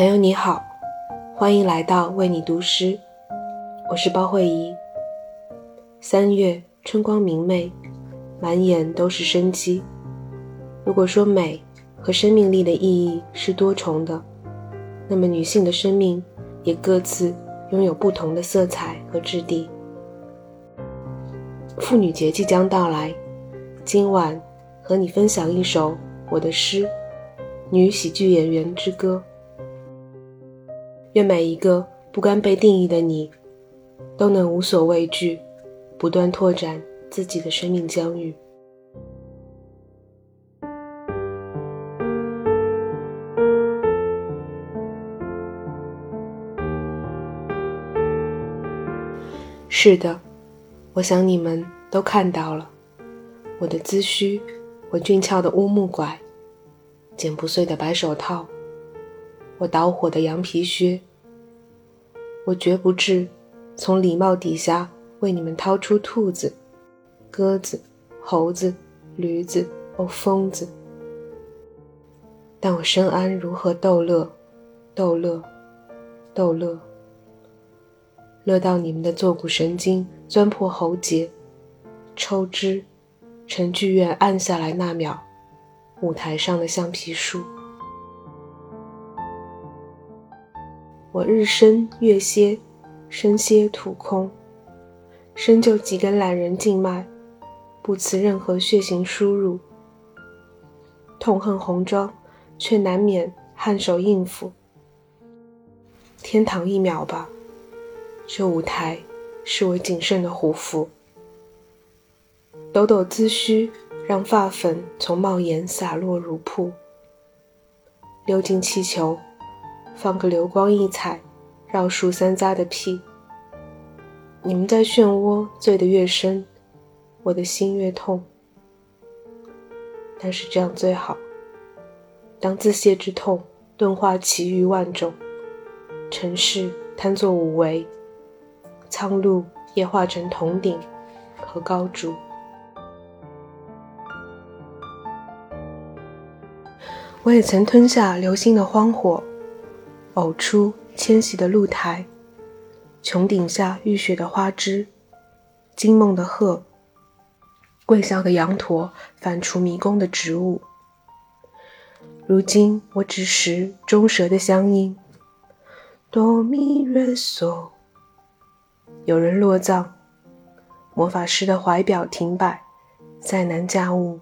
朋友你好，欢迎来到为你读诗，我是包慧怡。三月春光明媚，满眼都是生机。如果说美和生命力的意义是多重的，那么女性的生命也各自拥有不同的色彩和质地。妇女节即将到来，今晚和你分享一首我的诗《女喜剧演员之歌》。愿每一个不甘被定义的你，都能无所畏惧，不断拓展自己的生命疆域。是的，我想你们都看到了，我的髭须，我俊俏的乌木拐，剪不碎的白手套。我导火的羊皮靴，我绝不至从礼帽底下为你们掏出兔子、鸽子、猴子、驴子、哦疯子。但我深谙如何逗乐，逗乐，逗乐，乐到你们的坐骨神经钻破喉结，抽脂，成剧院暗下来那秒，舞台上的橡皮树。我日升月歇，身歇吐空，身就几根懒人静脉，不辞任何血型输入。痛恨红妆，却难免颔首应付。天堂一秒吧，这舞台是我仅剩的胡服。抖抖髭须，让发粉从帽檐洒落如瀑，溜进气球。放个流光溢彩、绕树三匝的屁。你们在漩涡醉得越深，我的心越痛。但是这样最好。当自泄之痛钝化其余万种，尘世摊作五维，苍鹭也化成铜鼎和高烛。我也曾吞下流星的荒火。呕出迁徙的露台，穹顶下浴血的花枝，惊梦的鹤，跪笑的羊驼，反刍迷宫的植物。如今我只识中蛇的乡音，哆咪瑞嗦。有人落葬，魔法师的怀表停摆，再难驾物。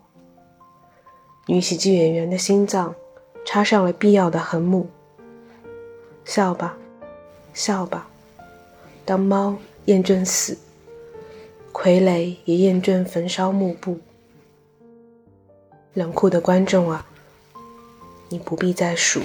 女喜剧演员的心脏插上了必要的横木。笑吧，笑吧。当猫厌倦死，傀儡也厌倦焚烧幕布。冷酷的观众啊，你不必再数。